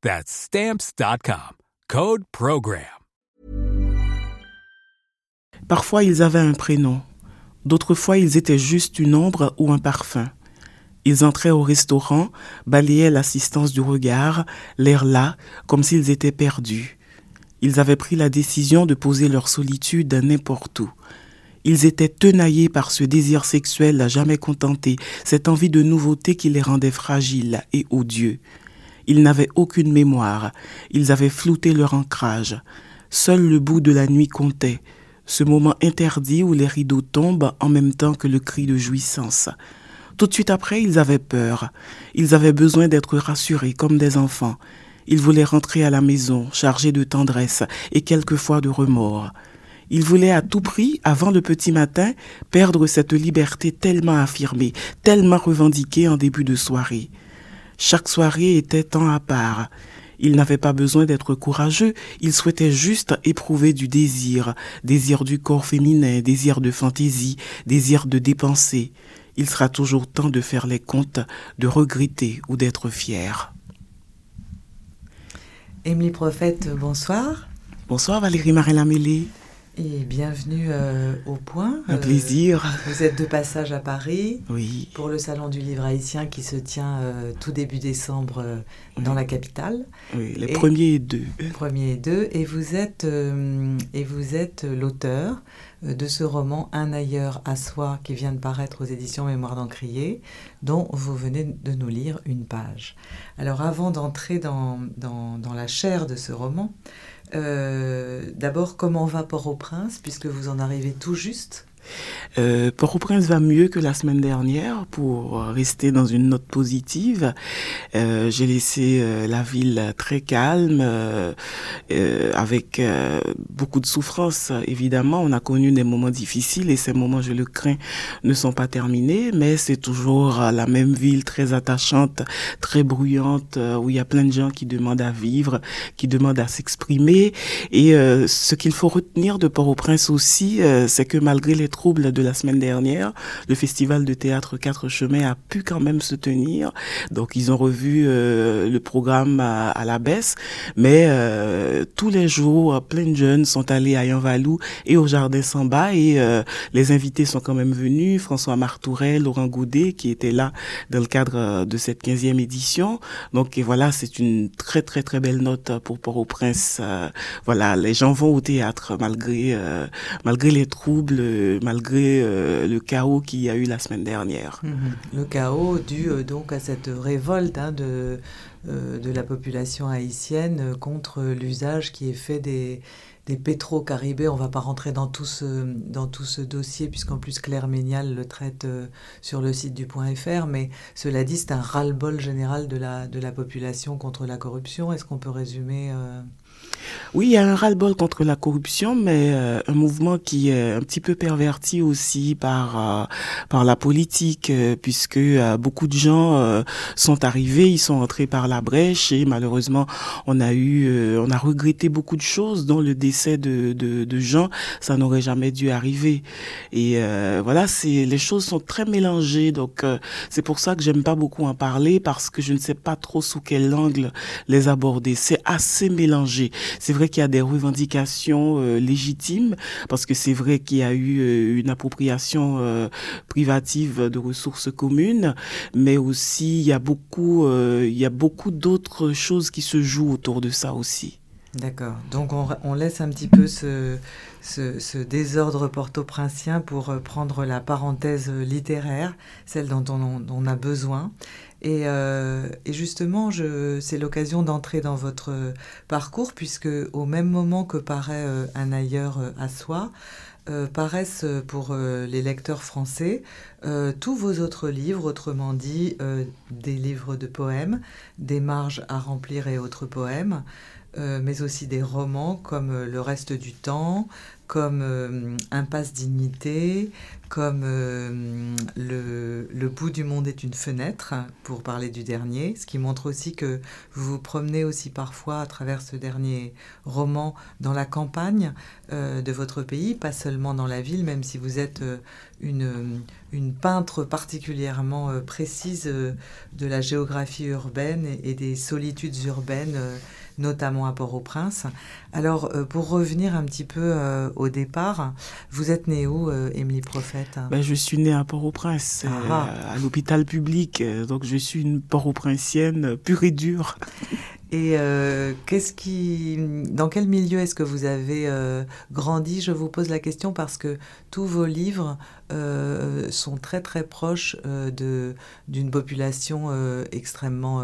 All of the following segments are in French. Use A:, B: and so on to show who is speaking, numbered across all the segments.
A: That's Stamps.com. Code Program.
B: Parfois, ils avaient un prénom. D'autres fois, ils étaient juste une ombre ou un parfum. Ils entraient au restaurant, balayaient l'assistance du regard, l'air là, comme s'ils étaient perdus. Ils avaient pris la décision de poser leur solitude n'importe où. Ils étaient tenaillés par ce désir sexuel à jamais contenté, cette envie de nouveauté qui les rendait fragiles et odieux. Ils n'avaient aucune mémoire, ils avaient flouté leur ancrage. Seul le bout de la nuit comptait, ce moment interdit où les rideaux tombent en même temps que le cri de jouissance. Tout de suite après, ils avaient peur. Ils avaient besoin d'être rassurés comme des enfants. Ils voulaient rentrer à la maison, chargés de tendresse et quelquefois de remords. Ils voulaient à tout prix, avant le petit matin, perdre cette liberté tellement affirmée, tellement revendiquée en début de soirée. Chaque soirée était temps à part. Ils n'avaient pas besoin d'être courageux, ils souhaitaient juste éprouver du désir, désir du corps féminin, désir de fantaisie, désir de dépenser. Il sera toujours temps de faire les comptes, de regretter ou d'être fier.
C: Émilie Prophète, bonsoir.
B: Bonsoir Valérie.
C: Et bienvenue euh, au point.
B: Un plaisir.
C: Euh, vous êtes de passage à Paris.
B: Oui.
C: Pour le Salon du Livre haïtien qui se tient euh, tout début décembre dans la capitale.
B: Oui, les premiers et deux.
C: Premiers et deux. Et vous êtes, et vous êtes l'auteur de ce roman Un ailleurs à soi qui vient de paraître aux éditions Mémoire d'Encrier, dont vous venez de nous lire une page. Alors avant d'entrer dans, dans, dans la chair de ce roman, d'abord, comment va Port-au-Prince, puisque vous en arrivez tout juste
B: euh, Port-au-Prince va mieux que la semaine dernière pour rester dans une note positive. Euh, J'ai laissé euh, la ville très calme, euh, euh, avec beaucoup de souffrance. Évidemment, on a connu des moments difficiles et ces moments, je le crains, ne sont pas terminés, mais c'est toujours la même ville très attachante, très bruyante, où il y a plein de gens qui demandent à vivre, qui demandent à s'exprimer. Et ce qu'il faut retenir de Port-au-Prince aussi, c'est que malgré les troubles de la semaine dernière, le festival de théâtre Quatre Chemins a pu quand même se tenir. Donc ils ont revu euh, le programme à, la baisse, mais euh, tous les jours, plein de jeunes sont allés à Yanvalou et au Jardin Samba et euh, les invités sont quand même venus. François Martourel, Laurent Goudet qui étaient là dans le cadre de cette 15e édition. Donc et voilà, c'est une très très très belle note pour Port-au-Prince. voilà, les gens vont au théâtre malgré malgré les troubles malgré euh, le chaos qu'il y a eu la semaine dernière.
C: Mhm. Le chaos dû euh, donc à cette révolte hein, de, euh, de la population haïtienne contre l'usage qui est fait des, des pétro-caribés. On ne va pas rentrer dans tout ce, dans tout ce dossier, puisqu'en plus Claire Ménial le traite sur le site du Point .fr, mais cela dit, c'est un ras-le-bol général de la, de la population contre la corruption. Est-ce qu'on peut résumer
B: oui, il y a un ras-le-bol contre la corruption, mais euh, un mouvement qui est un petit peu perverti aussi par euh, par la politique, euh, puisque beaucoup de gens sont arrivés, ils sont entrés par la brèche et malheureusement, on a eu, on a regretté beaucoup de choses, dont le décès de de, de gens, ça n'aurait jamais dû arriver. Et voilà, c'est les choses sont très mélangées, donc c'est pour ça que j'aime pas beaucoup en parler parce que je ne sais pas trop sous quel angle les aborder. C'est assez mélangé. C'est vrai qu'il y a des revendications euh, légitimes parce que c'est vrai qu'il y a eu euh, une appropriation euh, privative de ressources communes, mais aussi il y a beaucoup, il y a beaucoup d'autres choses qui se jouent autour de ça aussi.
C: D'accord. Donc on, laisse un petit peu ce, désordre porto-princien pour euh, prendre la parenthèse littéraire, celle dont on, a besoin. Et, euh, justement, c'est l'occasion d'entrer dans votre parcours, puisque au même moment que paraît euh, Un ailleurs à soi, paraissent pour les lecteurs français tous vos autres livres, autrement dit des livres de poèmes, des marges à remplir et autres poèmes. Euh, mais aussi des romans comme euh, Le reste du temps, comme euh, Impasse dignité, comme le, le, bout du monde est une fenêtre, pour parler du dernier, ce qui montre aussi que vous vous promenez aussi parfois à travers ce dernier roman dans la campagne de votre pays, pas seulement dans la ville, même si vous êtes une, une peintre particulièrement précise de la géographie urbaine et des solitudes urbaines notamment à Port-au-Prince. Alors, euh, pour revenir un petit peu euh, au départ, vous êtes née où, euh, Émilie Prophète?
B: Ben, Je suis née à Port-au-Prince, ah. à l'hôpital public. Donc, je suis une Port-au-Prinциenne pure et dure.
C: Et qu'est-ce qui, dans quel milieu est-ce que vous avez grandi? Je vous pose la question parce que tous vos livres sont très très proches de d'une population extrêmement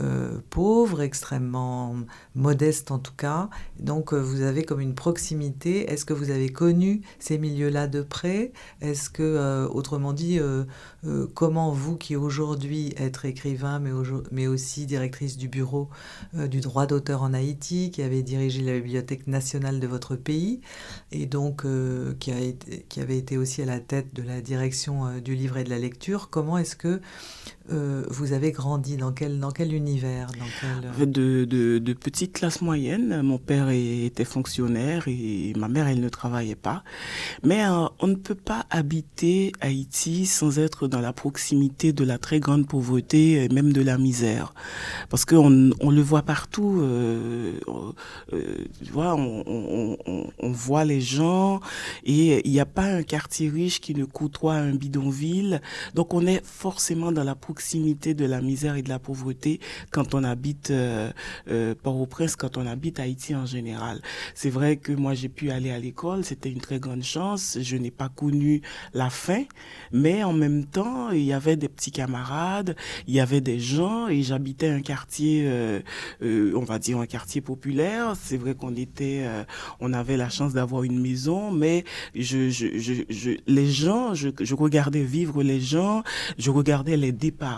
C: euh, pauvre, extrêmement modeste en tout cas. Donc euh, vous avez comme une proximité. Est-ce que vous avez connu ces milieux-là de près? Est-ce que, euh, autrement dit, comment vous qui aujourd'hui êtes écrivain, mais, mais aussi directrice du bureau du droit d'auteur en Haïti, qui avait dirigé la bibliothèque nationale de votre pays, et donc qui, a été, qui avait été aussi à la tête de la direction du livre et de la lecture, comment est-ce que vous avez grandi Dans quel, dans quel univers
B: dans de, petite classe moyenne. Mon père était fonctionnaire et ma mère, elle ne travaillait pas. Mais euh, on ne peut pas habiter Haïti sans être dans la proximité de la très grande pauvreté et même de la misère. Parce qu'on on le voit partout. Euh, euh, tu vois, on, voit les gens et il n'y a pas un quartier riche qui ne côtoie un bidonville. Donc on est forcément dans la proximité de la misère et de la pauvreté quand on habite euh, euh, Port-au-Prince, quand on habite Haïti en général. C'est vrai que moi j'ai pu aller à l'école, c'était une très grande chance. Je n'ai pas connu la fin, mais en même temps il y avait des petits camarades, il y avait des gens et j'habitais un quartier, euh, euh on va dire un quartier populaire. C'est vrai qu'on était, on avait la chance d'avoir une maison, mais je, je, je, je les gens, je, regardais vivre les gens, je regardais les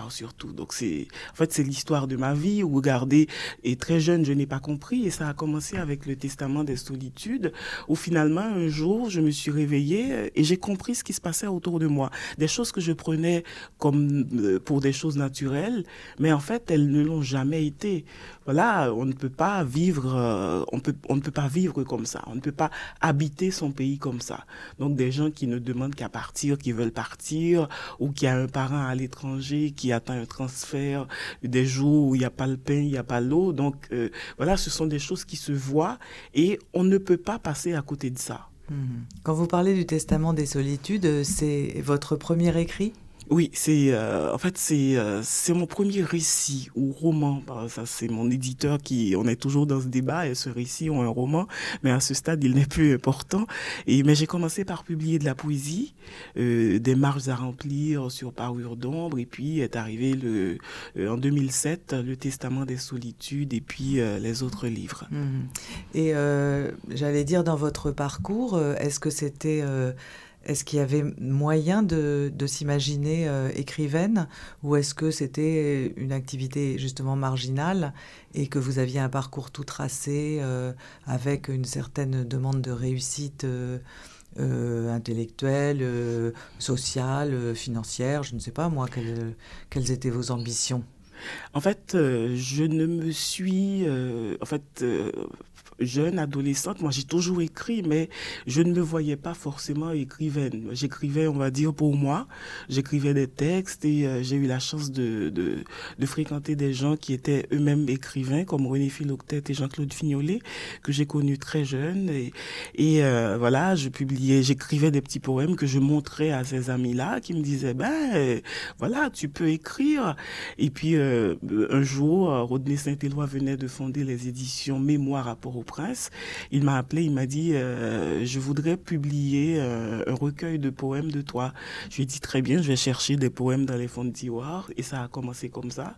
B: surtout. Donc c'est, en fait c'est l'histoire de ma vie. Où regarder et très jeune je n'ai pas compris et ça a commencé avec le testament des solitudes où finalement un jour je me suis réveillée et j'ai compris ce qui se passait autour de moi. Des choses que je prenais comme euh, pour des choses naturelles mais en fait elles ne l'ont jamais été. Voilà on ne peut pas vivre euh, on peut on ne peut pas vivre comme ça. On ne peut pas habiter son pays comme ça. Donc des gens qui ne demandent qu'à partir qui veulent partir ou qui a un parent à l'étranger qui attend un transfert des jours où il n'y a pas le pain il n'y a pas l'eau donc euh, voilà ce sont des choses qui se voient et on ne peut pas passer à côté de ça.
C: Hmm. Quand vous parlez du testament des solitudes, c'est votre premier écrit?
B: Oui, c'est euh, en fait c'est euh, c'est mon premier récit ou roman. Bah, ça c'est mon éditeur qui on est toujours dans ce débat et ce récit ou un roman, mais à ce stade il n'est plus important. Et mais j'ai commencé par publier de la poésie, euh, des marges à remplir sur parure d'ombre et puis est arrivé le en 2007 le Testament des solitudes et puis les autres livres.
C: Mmh. Et j'allais dire dans votre parcours, est-ce que c'était est-ce qu'il y avait moyen de, s'imaginer euh, écrivaine ou est-ce que c'était une activité justement marginale et que vous aviez un parcours tout tracé euh, avec une certaine demande de réussite euh, intellectuelle, sociale, financière Je ne sais pas moi, quelles, étaient vos ambitions?
B: En fait, je ne me suis, en fait, jeune, adolescente, moi j'ai toujours écrit, mais je ne me voyais pas forcément écrivaine. J'écrivais, on va dire, pour moi. J'écrivais des textes et euh, j'ai eu la chance de, de, de, fréquenter des gens qui étaient eux-mêmes écrivains, comme René Philoctète et Jean-Claude Fignolet, que j'ai connus très jeunes. Et, et euh, voilà, je publiais, j'écrivais des petits poèmes que je montrais à ces amis-là, qui me disaient, ben voilà, tu peux écrire. Et puis euh, un jour, Rodney Saint-Éloi venait de fonder les éditions Mémoire à Port-au-Prince. Il m'a appelé, il m'a dit, euh, je voudrais publier euh, un recueil de poèmes de toi. Je lui ai dit, très bien, je vais chercher des poèmes dans les fonds de. Et ça a commencé comme ça.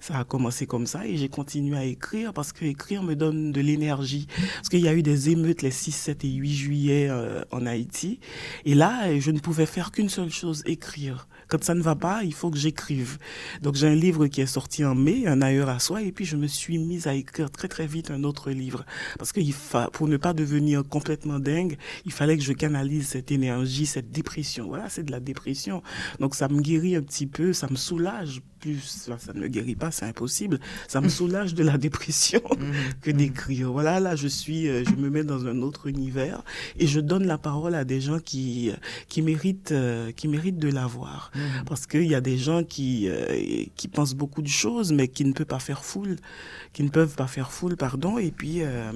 B: Ça a commencé comme ça et j'ai continué à écrire parce que écrire me donne de l'énergie. Parce qu'il y a eu des émeutes les 6, 7 et 8 juillet euh, en Haïti. Et là, je ne pouvais faire qu'une seule chose, écrire. Quand ça ne va pas, il faut que j'écrive. Donc j'ai un livre qui est sorti en mai, Un ailleurs à soi, et puis je me suis mise à écrire très très vite un autre livre. Parce que il fa... pour ne pas devenir complètement dingue, il fallait que je canalise cette énergie, cette dépression. Voilà, c'est de la dépression. Donc ça me guérit un petit peu, ça me soulage plus, ça ne me guérit pas, c'est impossible. Ça me soulage de la dépression mhm. que d'écrire. Voilà, là, je suis, euh, je me mets dans un autre univers et je donne la parole à des gens qui, qui méritent, euh, qui méritent de l'avoir. Parce qu'il y a des gens qui, euh, qui pensent beaucoup de choses, mais qui ne peuvent pas faire foule, qui ne peuvent pas faire foule, pardon. Et puis, euh,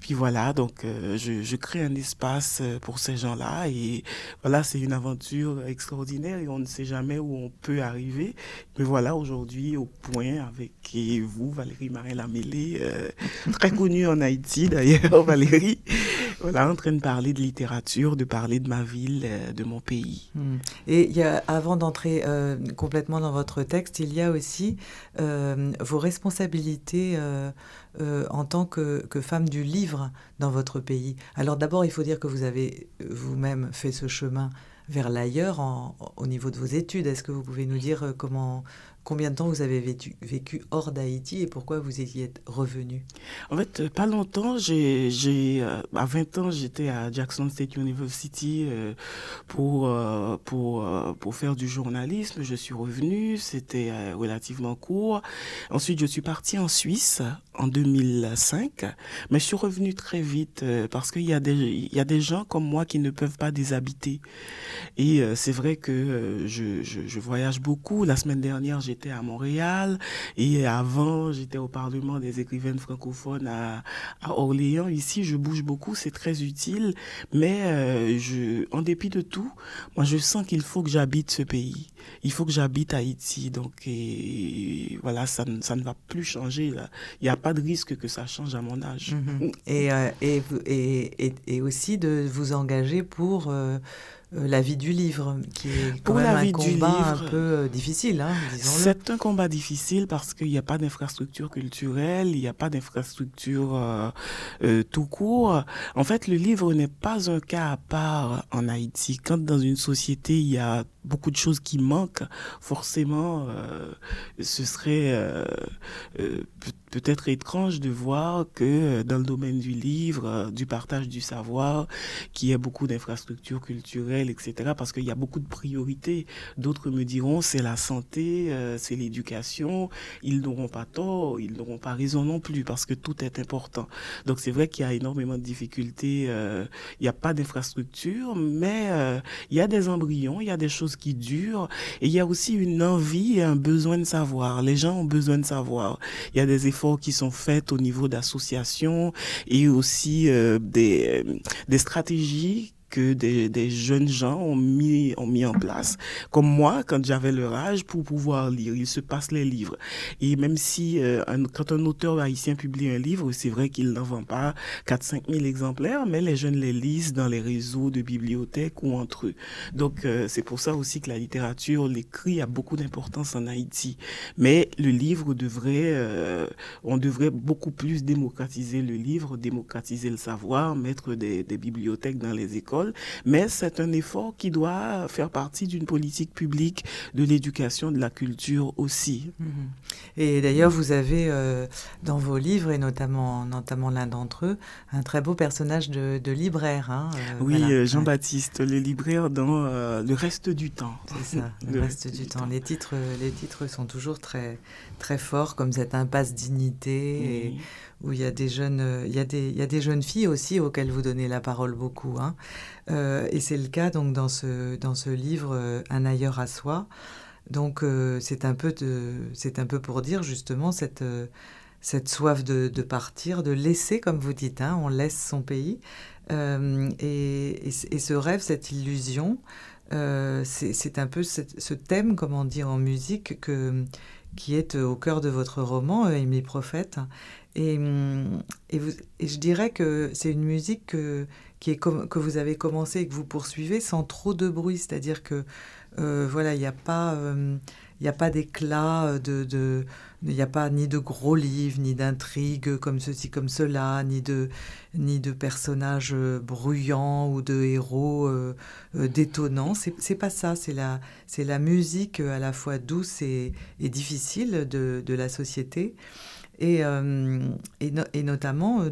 B: puis voilà, donc euh, je, je, crée un espace pour ces gens-là. Et voilà, c'est une aventure extraordinaire et on ne sait jamais où on peut arriver. Mais voilà, aujourd'hui, au point avec vous, Valérie Marin-Lamélé, très connue en Haïti d'ailleurs, Valérie voilà, en train de parler de littérature, de parler de ma ville, euh, de mon pays.
C: Hmm. Et avant d'entrer euh, complètement dans votre texte, il y a aussi euh, vos responsabilités en tant que, femme du livre dans votre pays. Alors d'abord, il faut dire que vous avez vous-même fait ce chemin vers l'ailleurs au niveau de vos études. Est-ce que vous pouvez nous dire comment Combien de temps vous avez vécu, hors d'Haïti et pourquoi vous y êtes revenu?
B: En fait, euh, pas longtemps. J'ai, euh, à 20 ans, j'étais à Jackson State University euh, pour, pour, pour faire du journalisme. Je suis revenu, c'était relativement court. Ensuite, je suis parti en Suisse en 2005, mais je suis revenu très vite parce qu'il y, a des, y a des gens comme moi qui ne peuvent pas déshabiter. Et c'est vrai que je, je, je voyage beaucoup. La semaine dernière, j'ai j'étais à Montréal et avant, j'étais au Parlement des écrivaines francophones à, Orléans. Ici, je bouge beaucoup, c'est très utile, mais euh, je, en dépit de tout, moi, je sens qu'il faut que j'habite ce pays. Il faut que j'habite Haïti. Donc, voilà, ça, ça, ne va plus changer. Il n'y a pas de risque que ça change à mon âge.
C: Mm-hmm. et, et, et, aussi de vous engager pour... Euh, la vie du livre, qui est quand même un combat un peu euh, difficile, hein.
B: C'est un combat difficile parce qu'il n'y a pas d'infrastructure culturelle, il n'y a pas d'infrastructure euh, tout court. En fait, le livre n'est pas un cas à part en Haïti. Quand dans une société, il y a beaucoup de choses qui manquent, forcément, ce serait peut-être étrange de voir que dans le domaine du livre, du partage du savoir, qu'il y a beaucoup d'infrastructures culturelles, etc. Parce qu'il y a beaucoup de priorités. D'autres me diront c'est la santé, euh, c'est l'éducation. Ils n'auront pas tort, ils n'auront pas raison non plus parce que tout est important. Donc c'est vrai qu'il y a énormément de difficultés. Euh, il n'y a pas d'infrastructure, mais euh, il y a des embryons, il y a des choses qui durent et il y a aussi une envie et un besoin de savoir. Les gens ont besoin de savoir. Il y a des efforts qui sont faits au niveau d'associations et aussi des, des stratégies que des, des, jeunes gens ont mis, ont mis en place, comme moi, quand j'avais leur âge, pour pouvoir lire. Ils se passent les livres. Et même si, euh, quand un auteur haïtien publie un livre, c'est vrai qu'il n'en vend pas 4-5 000 exemplaires, mais les jeunes les lisent dans les réseaux de bibliothèques ou entre eux. Donc, euh, c'est pour ça aussi que la littérature, l'écrit a beaucoup d'importance en Haïti. Mais le livre devrait, euh, on devrait beaucoup plus démocratiser le livre, démocratiser le savoir, mettre des, des bibliothèques dans les écoles mais c'est un effort qui doit faire partie d'une politique publique de l'éducation, de la culture aussi. Mhm.
C: Et d'ailleurs, vous avez euh, dans vos livres, et notamment, notamment l'un d'entre eux, un très beau personnage de, libraire. Hein,
B: euh, oui, euh, Jean-Baptiste, le libraire dans Le reste du temps.
C: C'est ça, Le, reste, du, temps. Les, titres, les titres sont toujours très, très forts, comme cette impasse dignité. Et où il y a des jeunes, il y a des, il y a des jeunes filles aussi auxquelles vous donnez la parole beaucoup. Hein. et c'est le cas donc dans ce, dans ce livre Un ailleurs à soi. Donc c'est un peu c'est un peu pour dire justement cette cette soif de, partir, de laisser, comme vous dites, hein, on laisse son pays. Euh, et, et, ce rêve, cette illusion, euh, c'est un peu ce thème, comment dire, en musique que, qui est au cœur de votre roman, Émilie euh, Prophète. Et, et, vous, et, je dirais que c'est une musique que, qui est que vous avez commencé et que vous poursuivez sans trop de bruit, c'est-à-dire que voilà, il n'y a pas, il a pas d'éclat de, de il n'y a pas ni de gros livres, ni d'intrigues comme ceci, comme cela, ni de, ni de personnages euh, bruyants ou de héros euh, euh, détonnants. C'est pas ça, c'est la, la musique à la fois douce et, et difficile de, de, la société. Et, et, et, notamment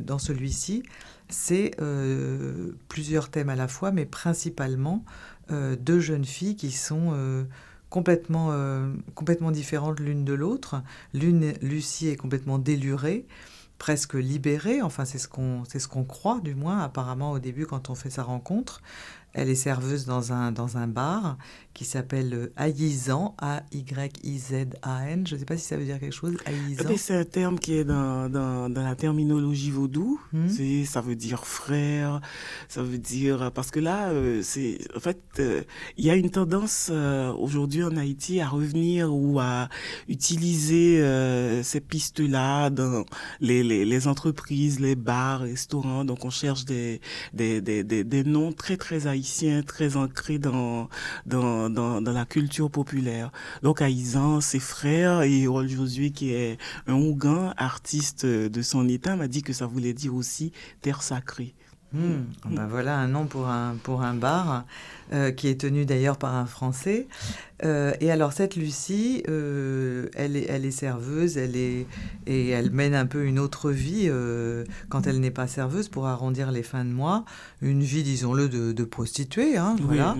C: dans celui-ci, c'est plusieurs thèmes à la fois, mais principalement deux jeunes filles qui sont complètement, euh, complètement différentes l'une de l'autre. L'une, Lucie, est complètement délurée, presque libérée, enfin c'est ce qu'on ce qu'on croit du moins apparemment au début quand on fait sa rencontre. Elle est serveuse dans un, dans un bar qui s'appelle euh, Aïzan, A-Y-I-Z-A-N. Je ne sais pas si ça veut dire quelque chose, Aïzan.
B: C'est un terme qui est dans, dans, dans la terminologie vaudou. Hmm. Ça veut dire frère, ça veut dire... Parce que là, euh, c'est en fait, euh, il y a une tendance aujourd'hui en Haïti à revenir ou à utiliser ces pistes-là dans les, les, les, entreprises, les bars, restaurants. Donc on cherche des, des, des, des, des noms très, très haïtiens, très ancrés dans... dans dans, la culture populaire. Donc Aïzan, ses frères et Rol Josué, qui est un Ougan, artiste de son état, m'a dit que ça voulait dire aussi terre sacrée.
C: Hmm. Ben voilà un nom pour un, pour un bar euh, qui est tenu d'ailleurs par un Français. Euh, et alors cette Lucie, euh, elle, est, elle est serveuse, elle est, et elle mène un peu une autre vie quand elle n'est pas serveuse pour arrondir les fins de mois, une vie, disons-le, de, de, prostituée. Hein, voilà.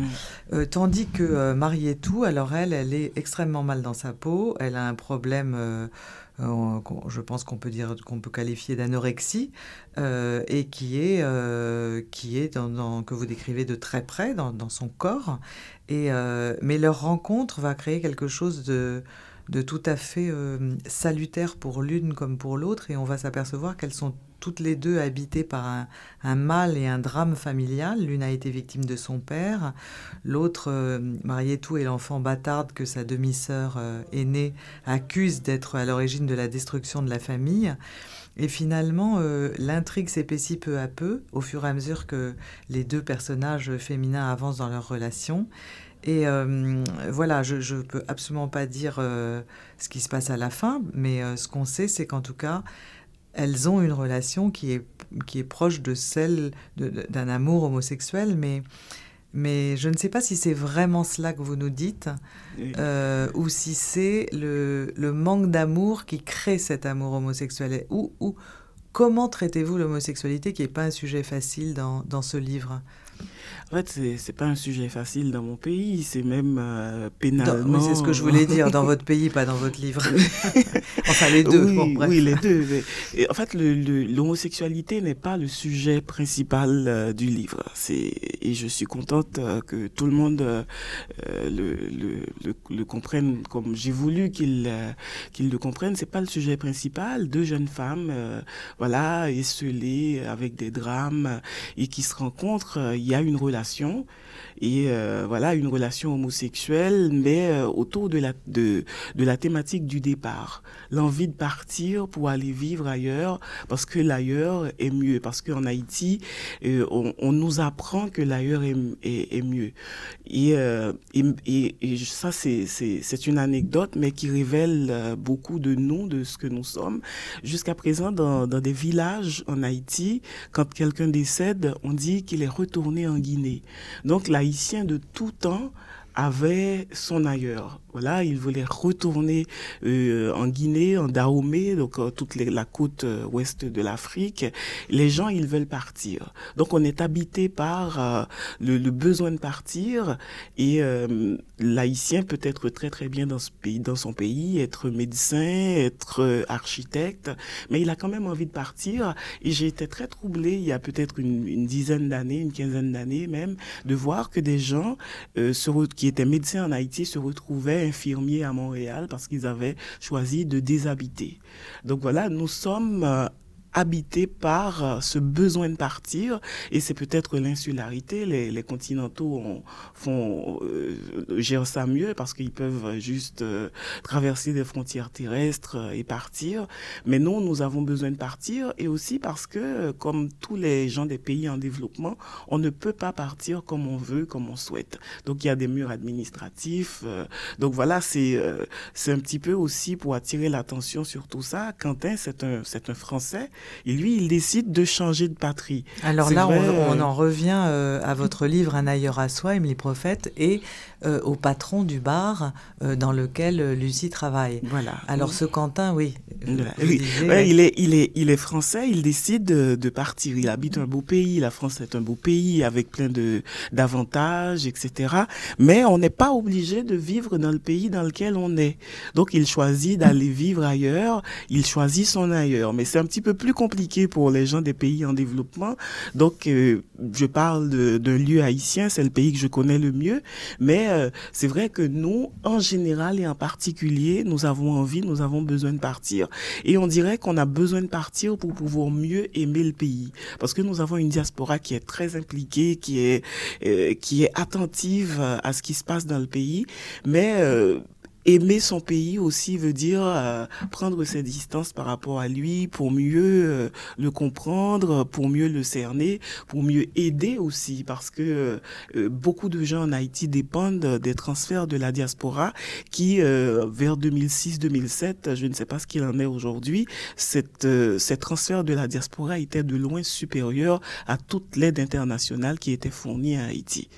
C: tandis que Marietou, alors elle, elle est extrêmement mal dans sa peau, elle a un problème euh, je pense qu'on peut dire qu'on peut qualifier d'anorexie euh, et qui est euh, qui est dans, que vous décrivez de très près dans, son corps. Et mais leur rencontre va créer quelque chose de tout à fait salutaire pour l'une comme pour l'autre et on va s'apercevoir qu'elles sont toutes les deux habitées par un, mal et un drame familial. L'une a été victime de son père, l'autre, euh, Marietou, est l'enfant bâtarde que sa demi-sœur euh, aînée accuse d'être à l'origine de la destruction de la famille. Et finalement, euh, l'intrigue s'épaissit peu à peu, au fur et à mesure que les deux personnages féminins avancent dans leur relation. Et voilà, je ne peux absolument pas dire ce qui se passe à la fin, mais ce qu'on sait, c'est qu'en tout cas, elles ont une relation qui est, qui est proche de celle d'un amour homosexuel, mais, mais je ne sais pas si c'est vraiment cela que vous nous dites, euh, ou si c'est le, le, manque d'amour qui crée cet amour homosexuel. Ou, ou comment traitez-vous l'homosexualité, qui n'est pas un sujet facile dans, dans ce livre?
B: En fait, c'est pas un sujet facile dans mon pays, c'est même euh, pénalement.
C: c'est ce que je voulais dire, dans votre pays, pas dans votre livre. enfin, les deux.
B: Oui, oui les deux. Et en fait, l'homosexualité n'est pas le sujet principal euh, du livre. Et je suis contente euh, que tout le monde le, le, le, comprenne comme j'ai voulu qu'il qu'il le comprenne. C'est pas le sujet principal. Deux jeunes femmes, voilà, esselées avec des drames et qui se rencontrent. Il y a une relation et euh, voilà une relation homosexuelle mais euh, autour de la de, la thématique du départ. L'envie de partir pour aller vivre ailleurs parce que l'ailleurs est mieux. Parce qu'en Haïti euh, on, nous apprend que l'ailleurs est, est, est, mieux. Et, et, et, ça c'est c'est une anecdote mais qui révèle beaucoup de nous de ce que nous sommes. Jusqu'à présent dans, dans des villages en Haïti quand quelqu'un décède on dit qu'il est retourné en Guinée. Donc l'haïtien de tout temps avait son ailleurs. Voilà, il voulait retourner euh, en Guinée, en Dahomey, donc euh, toute la côte euh, ouest de l'Afrique. Les gens, ils veulent partir. Donc on est habité par le, le, besoin de partir et l'haïtien peut être très très bien dans ce pays, dans son pays, être médecin, être architecte, mais il a quand même envie de partir. Et j'ai été très troublée il y a peut-être une, une, dizaine d'années, une quinzaine d'années même, de voir que des gens se qui étaient médecins en Haïti se retrouvaient infirmiers à Montréal parce qu'ils avaient choisi de déshabiter. Donc voilà, nous sommes euh, habité par euh, ce besoin de partir et c'est peut-être l'insularité. Les, les, continentaux font euh, gèrent ça mieux parce qu'ils peuvent juste euh, traverser des frontières terrestres euh, et partir. Mais non, nous avons besoin de partir et aussi parce que, comme tous les gens des pays en développement, on ne peut pas partir comme on veut, comme on souhaite. Donc il y a des murs administratifs. donc voilà, c'est c'est un petit peu aussi pour attirer l'attention sur tout ça. Quentin, c'est un c'est un Français et lui, il décide de changer de patrie.
C: Alors là, on, on, en revient euh, à votre livre Un ailleurs à soi, Émilie Prophète, et euh, au patron du bar euh, dans lequel euh, Lucie travaille.
B: Voilà.
C: Alors ce Quentin, oui.
B: oui. ouais, il, est, il, est, il est français, il décide de, de, partir. Il habite un beau pays, la France est un beau pays avec plein de d'avantages, etc. Mais on n'est pas obligé de vivre dans le pays dans lequel on est. Donc il choisit d'aller vivre ailleurs, il choisit son ailleurs. Mais c'est un petit peu plus compliqué pour les gens des pays en développement. Donc euh, je parle d'un lieu haïtien, c'est le pays que je connais le mieux. Mais euh, c'est vrai que nous, en général et en particulier, nous avons envie, nous avons besoin de partir. Et on dirait qu'on a besoin de partir pour pouvoir mieux aimer le pays. Parce que nous avons une diaspora qui est très impliquée, qui est, euh, qui est attentive à ce qui se passe dans le pays. Mais euh, aimer son pays aussi veut dire euh, prendre ses distances par rapport à lui pour mieux euh, le comprendre, pour mieux le cerner, pour mieux aider aussi parce que euh, beaucoup de gens en Haïti dépendent des transferts de la diaspora qui vers 2006-2007, je ne sais pas ce qu'il en est aujourd'hui, cette ces transferts de la diaspora étaient de loin supérieurs à toute l'aide internationale qui était fournie à Haïti.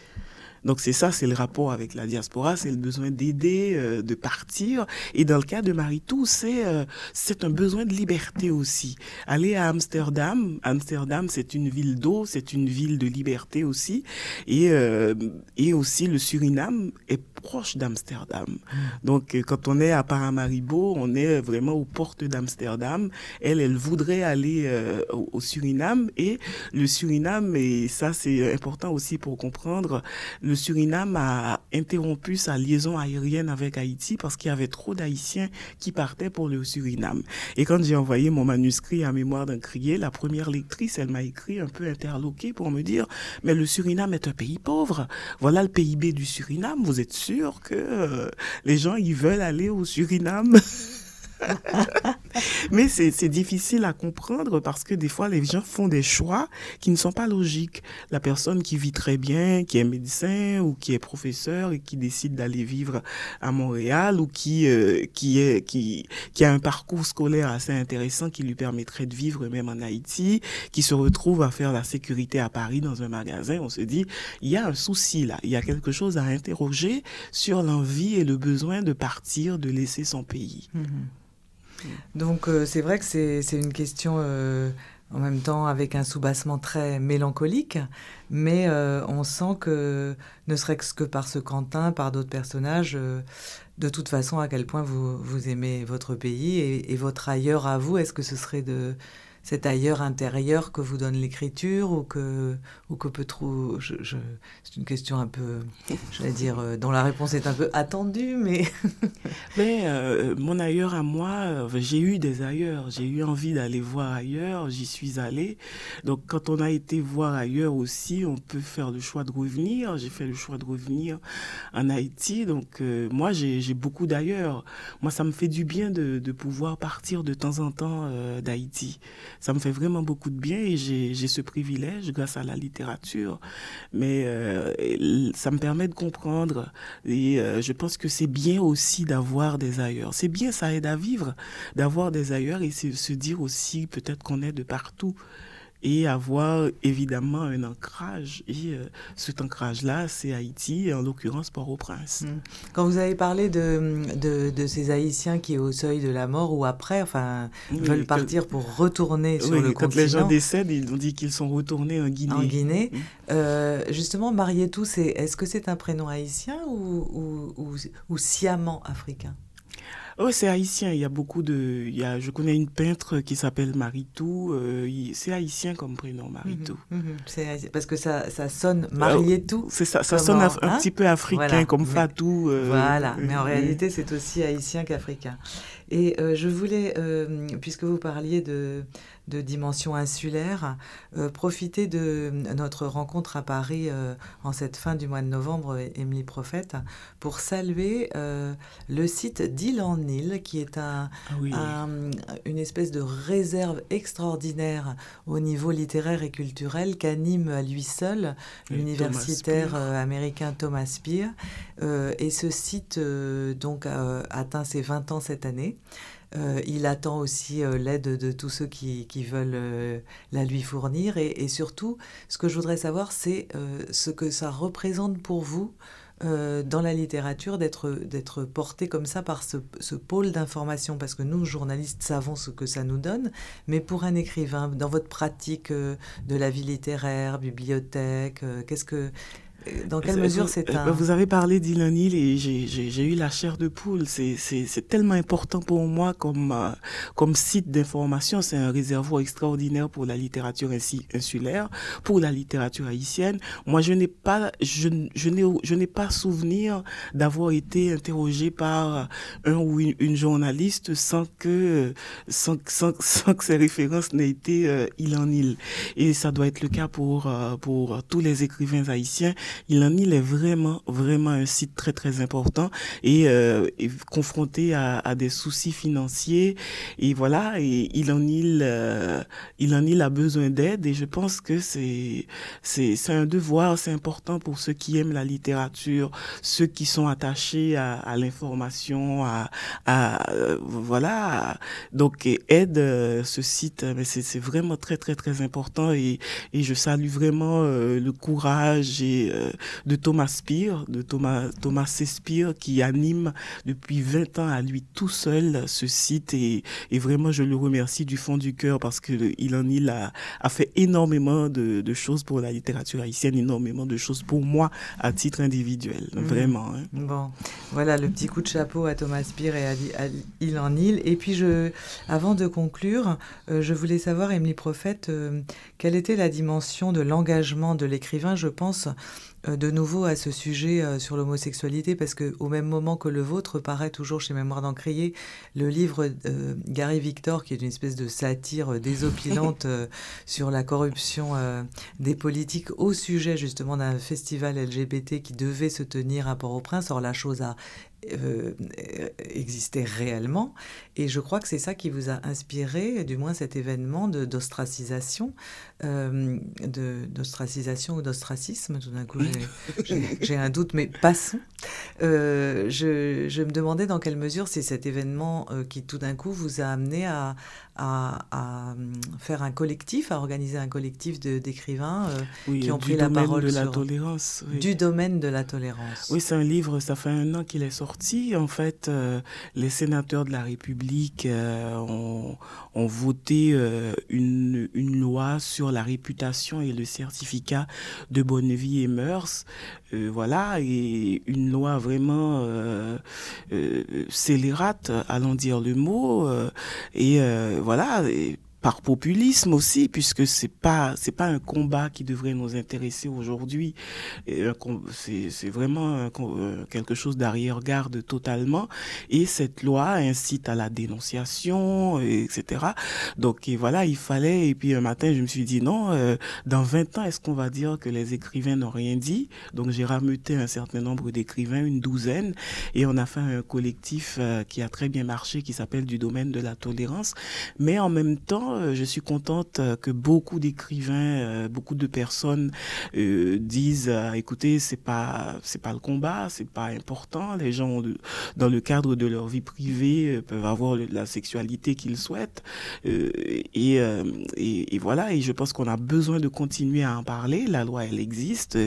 B: Donc c'est ça, c'est le rapport avec la diaspora, c'est le besoin d'aider, euh, de partir. Et dans le cas de Maritou, c'est euh, c'est un besoin de liberté aussi. Aller à Amsterdam, Amsterdam c'est une ville d'eau, c'est une ville de liberté aussi. Et, euh, et aussi le Suriname est proche d'Amsterdam. Mmh. Donc quand on est à Paramaribo, on est vraiment aux portes d'Amsterdam. Elle, elle voudrait aller euh, au, au Suriname et le Suriname, et ça c'est important aussi pour comprendre, le le Suriname a interrompu sa liaison aérienne avec Haïti parce qu'il y avait trop d'Haïtiens qui partaient pour le Suriname. Et quand j'ai envoyé mon manuscrit à mémoire d'un crier, la première lectrice, elle m'a écrit un peu interloqué pour me dire, mais le Suriname est un pays pauvre. Voilà le PIB du Suriname. Vous êtes sûr que euh, les gens, ils veulent aller au Suriname? Mais c'est difficile à comprendre parce que des fois, les gens font des choix qui ne sont pas logiques. La personne qui vit très bien, qui est médecin ou qui est professeur et qui décide d'aller vivre à Montréal ou qui, euh, qui, est, qui, qui a un parcours scolaire assez intéressant qui lui permettrait de vivre même en Haïti, qui se retrouve à faire la sécurité à Paris dans un magasin, on se dit, il y a un souci là, il y a quelque chose à interroger sur l'envie et le besoin de partir, de laisser son pays.
C: Mm -hmm. Donc euh, c'est vrai que c'est une question euh, en même temps avec un soubassement très mélancolique, mais euh, on sent que, ne serait-ce que par ce Quentin, par d'autres personnages, de toute façon à quel point vous, vous aimez votre pays et, et votre ailleurs à vous. Est-ce que ce serait de cet ailleurs intérieur que vous donne l'écriture ou que, ou que peut trouver. C'est une question un peu, je vais dire, euh, dont la réponse est un peu attendue, mais.
B: mais euh, mon ailleurs à moi, euh, j'ai eu des ailleurs. J'ai eu envie d'aller voir ailleurs, j'y suis allée. Donc quand on a été voir ailleurs aussi, on peut faire le choix de revenir. J'ai fait le choix de revenir en Haïti. Donc moi, j'ai, beaucoup d'ailleurs. Moi, ça me fait du bien de, pouvoir partir de temps en temps d'Haïti ça me fait vraiment beaucoup de bien et j'ai ce privilège grâce à la littérature. Mais euh, ça me permet de comprendre et euh, je pense que c'est bien aussi d'avoir des ailleurs. C'est bien, ça aide à vivre, d'avoir des ailleurs et se dire aussi peut-être qu'on est de partout et avoir évidemment un ancrage. Et cet ancrage-là, c'est Haïti, en l'occurrence Port-au-Prince. Mm.
C: Quand vous avez parlé de, de, ces Haïtiens qui, au seuil de la mort ou après, enfin, veulent partir pour retourner sur le
B: quand les gens décèdent, ils ont dit qu'ils sont retournés en Guinée.
C: En Guinée. Mm. Euh, justement, Marietou, est-ce que c'est un prénom haïtien ou, ou, ou sciemment africain?
B: Oh, c'est haïtien. Il y a beaucoup de. Il y a, je connais une peintre qui s'appelle Maritou. Euh, c'est haïtien comme prénom, Maritou.
C: Mhm, mhm. parce que ça, ça sonne Marietou.
B: c'est ça, ça sonne un, hein petit peu africain comme Fatou.
C: Euh, voilà, mais en réalité, c'est aussi haïtien qu'africain. Et euh, je voulais, puisque vous parliez de de dimension insulaire, euh, profiter de notre rencontre à Paris euh, en cette fin du mois de novembre, Émilie Prophète, pour saluer euh, le site d'Île en Île, qui est un, ah une espèce de réserve extraordinaire au niveau littéraire et culturel qu'anime à lui seul l'universitaire américain Thomas Spear. et ce site donc atteint ses 20 ans cette année. Euh, il attend aussi euh, l'aide de tous ceux qui, veulent euh, la lui fournir. Et, surtout, ce que je voudrais savoir, c'est ce que ça représente pour vous dans la littérature d'être porté comme ça par ce, ce pôle d'information. Parce que nous, journalistes, savons ce que ça nous donne. Mais pour un écrivain, dans votre pratique de la vie littéraire, bibliothèque, qu'est-ce que dans quelle mesure c'est un...
B: Vous avez parlé d'Ilanil et j'ai eu la chair de poule. C'est tellement important pour moi comme, euh, comme site d'information. C'est un réservoir extraordinaire pour la littérature ainsi insulaire, pour la littérature haïtienne. Moi, je n'ai pas, je, je n'ai pas souvenir d'avoir été interrogé par un ou une, journaliste sans que, sans, sans, sans que ces références n'aient été euh, Ilanil. Et ça doit être le cas pour, euh, pour tous les écrivains haïtiens il en est vraiment, vraiment un site très, très important et, euh, confronté à, à, des soucis financiers. Et voilà, et il en il, euh, il en il a besoin d'aide et je pense que c'est, c'est, c'est un devoir, c'est important pour ceux qui aiment la littérature, ceux qui sont attachés à, à l'information, à, à euh, voilà. Donc, aide ce site, mais c'est, c'est vraiment très, très, très important et, et je salue vraiment le courage et de Thomas Spear, de Thomas, Thomas Spear, qui anime depuis 20 ans à lui tout seul ce site et, et vraiment je le remercie du fond du cœur parce que il en il a, a fait énormément de, de, choses pour la littérature haïtienne, énormément de choses pour moi à titre individuel, mmh. vraiment. Hein.
C: Bon, voilà le petit coup de chapeau à Thomas Spear et à, Il en il. Et puis je, avant de conclure, euh, je voulais savoir, Émilie Prophète, euh, quelle était la dimension de l'engagement de l'écrivain, je pense euh, de nouveau à ce sujet euh, sur l'homosexualité parce que au même moment que le vôtre paraît toujours chez Mémoire d'Encrier le livre euh, Gary Victor qui est une espèce de satire désopilante sur la corruption des politiques au sujet justement d'un festival LGBT qui devait se tenir à Port-au-Prince. Or la chose a euh, existait réellement. Et je crois que c'est ça qui vous a inspiré, du moins cet événement d'ostracisation, euh, d'ostracisation ou d'ostracisme. Tout d'un coup, j'ai un doute, mais passons. Euh, je, je, me demandais dans quelle mesure c'est cet événement euh, qui tout d'un coup vous a amené à, à, hum, faire un collectif, à organiser un collectif d'écrivains
B: euh, qui ont pris la parole de la tolérance.
C: Du domaine de la tolérance.
B: Oui, c'est un livre, ça fait un an qu'il est sorti. En fait, les sénateurs de la République ont, ont, voté une, une loi sur la réputation et le certificat de bonne vie et mœurs. voilà, et une loi vraiment euh, euh, scélérate, allons dire le mot, euh, et voilà, par populisme aussi, puisque c'est pas c'est pas un combat qui devrait nous intéresser aujourd'hui. C'est vraiment euh, quelque chose d'arrière-garde totalement. Et cette loi incite à la dénonciation, etc. Donc voilà, il fallait. Et puis un matin, je me suis dit non, euh, dans 20 ans, est-ce qu'on va dire que les écrivains n'ont rien dit? Donc j'ai rameuté un certain nombre d'écrivains, une douzaine, et on a fait un collectif euh, qui a très bien marché, qui s'appelle du domaine de la tolérance. Mais en même temps, euh, je suis contente euh, que beaucoup d'écrivains, beaucoup de personnes disent écoutez, c'est pas c'est pas le combat, c'est pas important. Les gens dans le cadre de leur vie privée peuvent avoir la sexualité qu'ils souhaitent et, et, voilà. Et je pense qu'on a besoin de continuer à en parler. La loi, elle existe,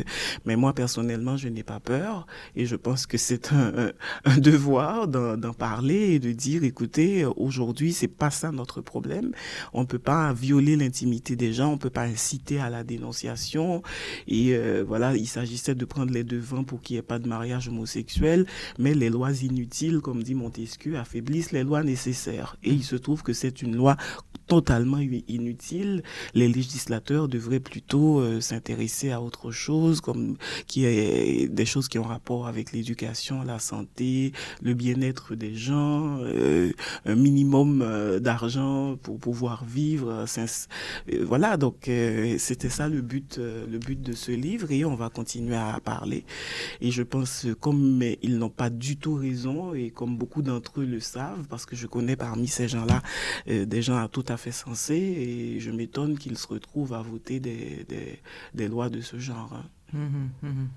B: mais moi personnellement, je n'ai pas peur et je pense que c'est un, un devoir d'en parler et de dire écoutez, aujourd'hui, c'est pas ça notre problème. On ne peut pas violer l'intimité des gens, on ne peut pas inciter à la dénonciation. Et euh, voilà, il s'agissait de prendre les devants pour qu'il n'y ait pas de mariage homosexuel, mais les lois inutiles, comme dit Montesquieu, affaiblissent les lois nécessaires. Et il se trouve que c'est une loi totalement inutile. Les législateurs devraient plutôt euh, s'intéresser à autre chose, comme qui est des choses qui ont rapport avec l'éducation, la santé, le bien-être des gens, euh, un minimum euh, d'argent pour pouvoir vivre. voilà, donc c'était ça le but, le but de ce livre et on va continuer à parler. Et je pense, comme ils n'ont pas du tout raison et comme beaucoup d'entre eux le savent, parce que je connais parmi ces gens-là des gens à tout à fait sensé et je m'étonne qu'ils se retrouvent à voter des, des, des lois de ce genre. Hein.
C: Hum, hum, hum,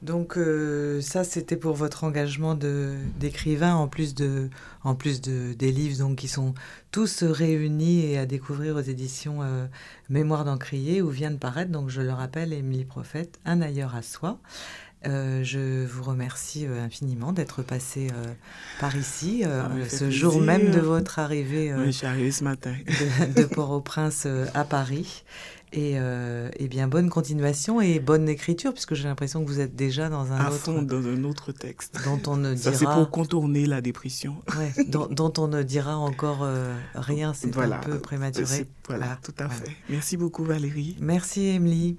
C: Donc euh, ça, c'était pour votre engagement d'écrivain, en plus, de, en plus de, des livres donc, qui sont tous réunis et à découvrir aux éditions euh, Mémoire d'Encrier, où vient de paraître, donc je le rappelle, Émilie Prophète, Un ailleurs à soi. Euh, je vous remercie euh, infiniment d'être passé euh, par ici, ah, ce jour même de votre arrivée
B: oui, ce matin.
C: de, Port-au-Prince à Paris. Et, bien bonne continuation et bonne écriture, puisque j'ai l'impression que vous êtes déjà dans un
B: à
C: autre...
B: Fond, dans un autre texte.
C: Dont on ne
B: dira... Ça, c'est pour contourner la dépression.
C: Ouais, dont, on ne dira encore rien, c'est un peu prématuré.
B: Voilà, tout à fait. Merci beaucoup Valérie.
C: Merci Émilie.